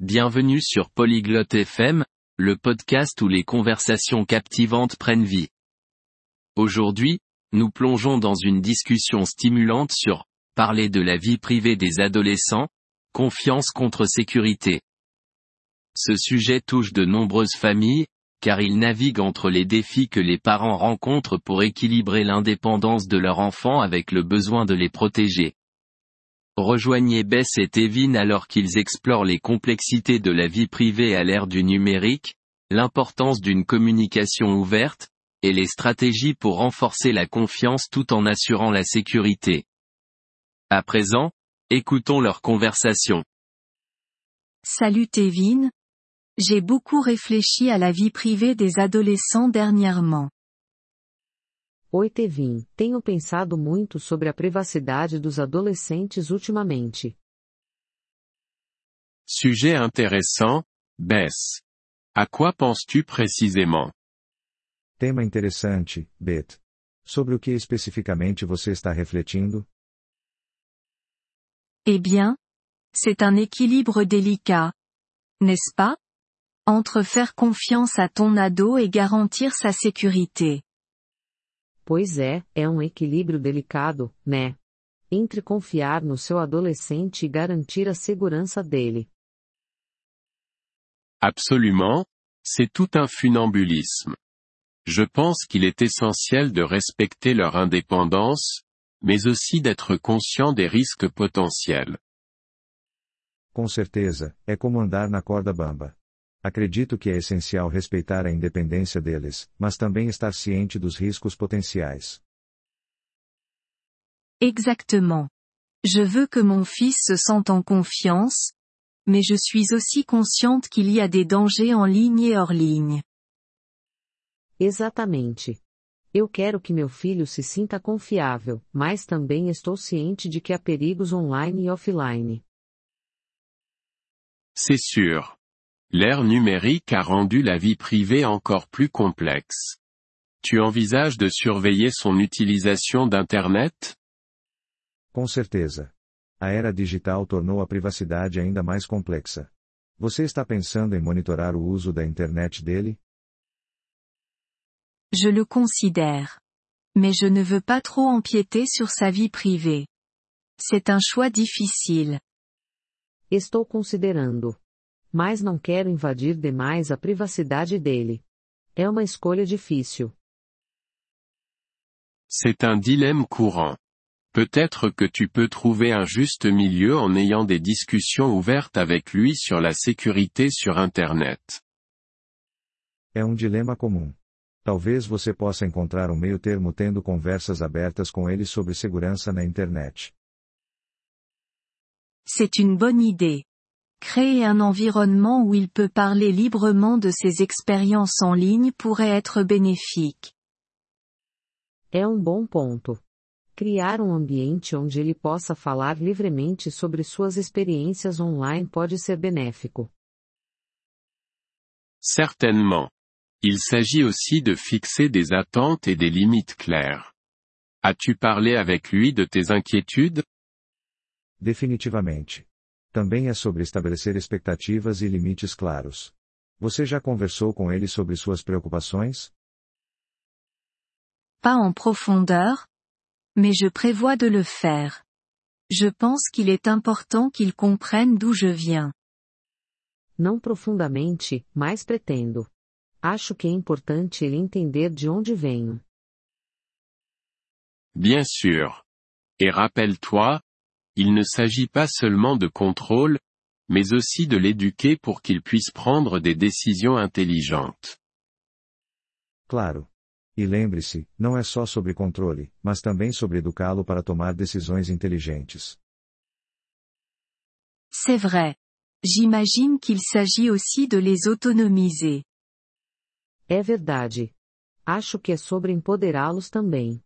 Bienvenue sur Polyglotte FM, le podcast où les conversations captivantes prennent vie. Aujourd'hui, nous plongeons dans une discussion stimulante sur parler de la vie privée des adolescents, confiance contre sécurité. Ce sujet touche de nombreuses familles, car il navigue entre les défis que les parents rencontrent pour équilibrer l'indépendance de leur enfant avec le besoin de les protéger. Rejoignez Bess et Tevin alors qu'ils explorent les complexités de la vie privée à l'ère du numérique, l'importance d'une communication ouverte, et les stratégies pour renforcer la confiance tout en assurant la sécurité. À présent, écoutons leur conversation. Salut Tevin. J'ai beaucoup réfléchi à la vie privée des adolescents dernièrement. Oi Tevin, tenho pensado muito sobre a privacidade dos adolescentes ultimamente. Sujet intéressant, Bess. À quoi penses-tu précisément? Tema interessante, Beth. Sobre o que especificamente você está refletindo? Eh bien, c'est un équilibre délicat. N'est-ce pas? Entre faire confiance à ton ado et garantir sa sécurité. Pois é, é um equilíbrio delicado, né? Entre confiar no seu adolescente e garantir a segurança dele. Absolument, c'est tout un funambulisme. Je pense qu'il est essentiel de respecter leur indépendance, mais aussi d'être conscient des risques potentiels. Com certeza, é como andar na corda bamba. Acredito que é essencial respeitar a independência deles, mas também estar ciente dos riscos potenciais. Exactement. Je veux que mon fils se sente en confiance, mais je suis aussi consciente qu'il y a des dangers en ligne et hors ligne. Exatamente. Eu quero que meu filho se sinta confiável, mas também estou ciente de que há perigos online e offline. C'est sûr. L'ère numérique a rendu la vie privée encore plus complexe. Tu envisages de surveiller son utilisation d'Internet? Com certeza. A era digital tornou a privacidade ainda mais complexa. Você está pensando em monitorar o uso da internet dele? Je le considère. Mais je ne veux pas trop empiéter sur sa vie privée. C'est un choix difficile. Estou considerando. Mas não quero invadir demais a privacidade dele. É uma escolha difícil. C'est un dilemme courant. Peut-être que tu peux trouver un juste milieu en ayant des discussions ouvertes avec lui sur la sécurité sur Internet. É um dilema comum. Talvez você possa encontrar um meio termo tendo conversas abertas com ele sobre segurança na internet. C'est une bonne idée. Créer un environnement où il peut parler librement de ses expériences en ligne pourrait être bénéfique. É um bom ponto. Criar um ambiente onde ele possa falar livremente sobre suas experiências online pode ser benéfico. Certainement. Il s'agit aussi de fixer des attentes et des limites claires. As-tu parlé avec lui de tes inquiétudes? Definitivamente. Também é sobre estabelecer expectativas e limites claros. Você já conversou com ele sobre suas preocupações? Pas en profondeur, mais je prévois de le faire. Je pense qu'il est important qu'il comprenne d'où je viens. Não profundamente, mas pretendo. Acho que é importante ele entender de onde venho. Bien sûr. Et rappelle-toi, il ne s'agit pas seulement de contrôle, mais aussi de l'éduquer pour qu'il puisse prendre des décisions intelligentes. Claro. E lembre-se, não é só sobre controle, mas também sobre educá-lo para tomar decisões inteligentes. C'est vrai. J'imagine qu'il s'agit aussi de les autonomiser. É verdade. Acho que é sobre empoderá-los também.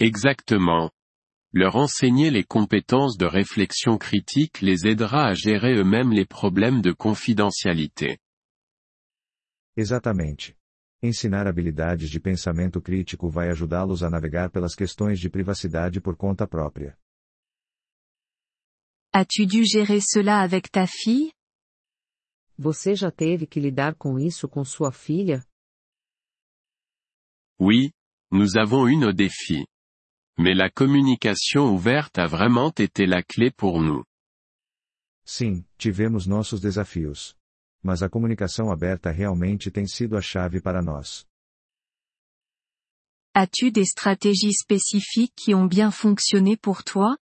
Exactement. Leur enseigner les compétences de réflexion critique les aidera à gérer eux-mêmes les problèmes de confidentialité. Exatamente. Ensinar habilidades de pensamento crítico vai ajudá-los a navegar pelas questões de privacidade por conta própria. As-tu dû gérer cela avec ta fille? Você já teve que lidar com isso com sua filha? Oui, nous avons eu nos défis. Mais la communication ouverte a vraiment été la clé pour nous. Sim, tivemos nossos desafios. Mas a comunicação aberta realmente tem sido a chave para nós. As-tu des stratégies spécifiques qui ont bien fonctionné pour toi?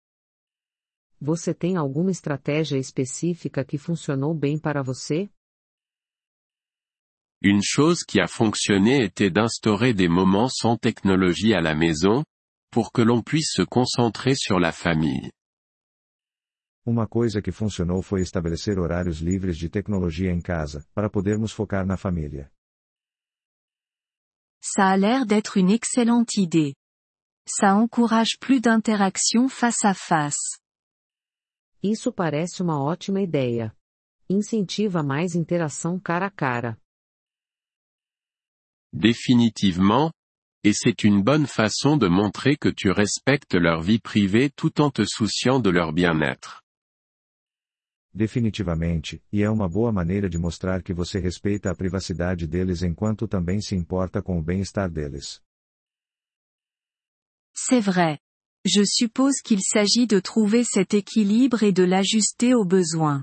Você tem alguma estratégia específica que funcionou bem para você? Une chose qui a fonctionné était d'instaurer des moments sans technologie à la maison, pour que l'on puisse se concentrer sur la famille. Uma coisa que funcionou foi estabelecer horários livres de tecnologia em casa, para podermos focar na família. Ça a l'air d'être une excellente idée. Ça encourage plus d'interaction face à face. Isso parece uma ótima ideia. Incentiva mais interação cara a cara. Définitivement, et c'est une bonne façon de montrer que tu respectes leur vie privée tout en te souciant de leur bien-être. Definitivamente, e é uma boa maneira de mostrar que você respeita a privacidade deles enquanto também se importa com o bem-estar deles. C'est vrai. Je suppose qu'il s'agit de trouver cet équilibre et de l'ajuster aux besoins.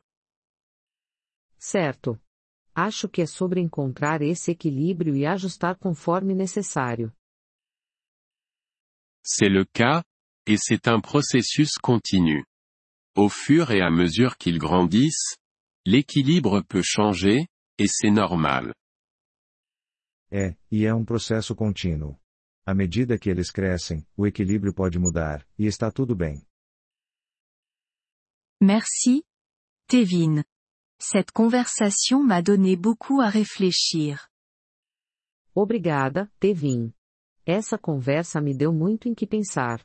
Certo. Acho que é sobre encontrar esse equilíbrio e ajustar conforme necessário. C'est le cas, et c'est un processus continu. Au fur et à mesure qu'ils grandissent, l'équilibre peut changer, et c'est normal. É, e é um processo contínuo. À medida que eles crescem, o equilíbrio pode mudar, e está tudo bem. Merci, Tevin. Cette conversation m'a donné beaucoup à réfléchir. Obrigada, Tevin. Essa conversa me deu muito em que pensar.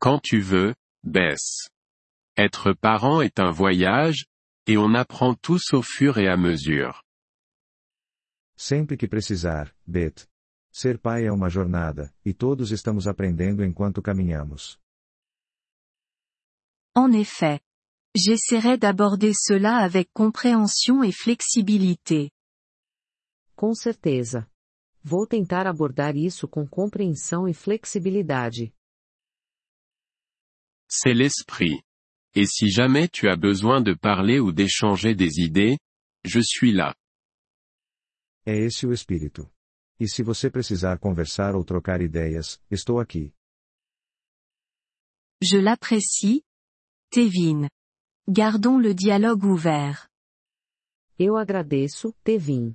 Quand tu veux, Bess. Être parent est un voyage, et on apprend tous au fur et à mesure. Sempre que precisar, Bet. Ser pai é uma jornada, e todos estamos aprendendo enquanto caminhamos. En effet. J'essaierai d'aborder cela avec compréhension et flexibilité. Com certeza. Vou tentar abordar isso com compreensão e flexibilidade. C'est l'esprit. Et si jamais tu as besoin de parler ou d'échanger des idées, je suis là. É esse o espírito. E se você precisar conversar ou trocar ideias, estou aqui. Je l'apprécie. Tevin. Gardons le dialogue ouvert. Eu agradeço, Tevin.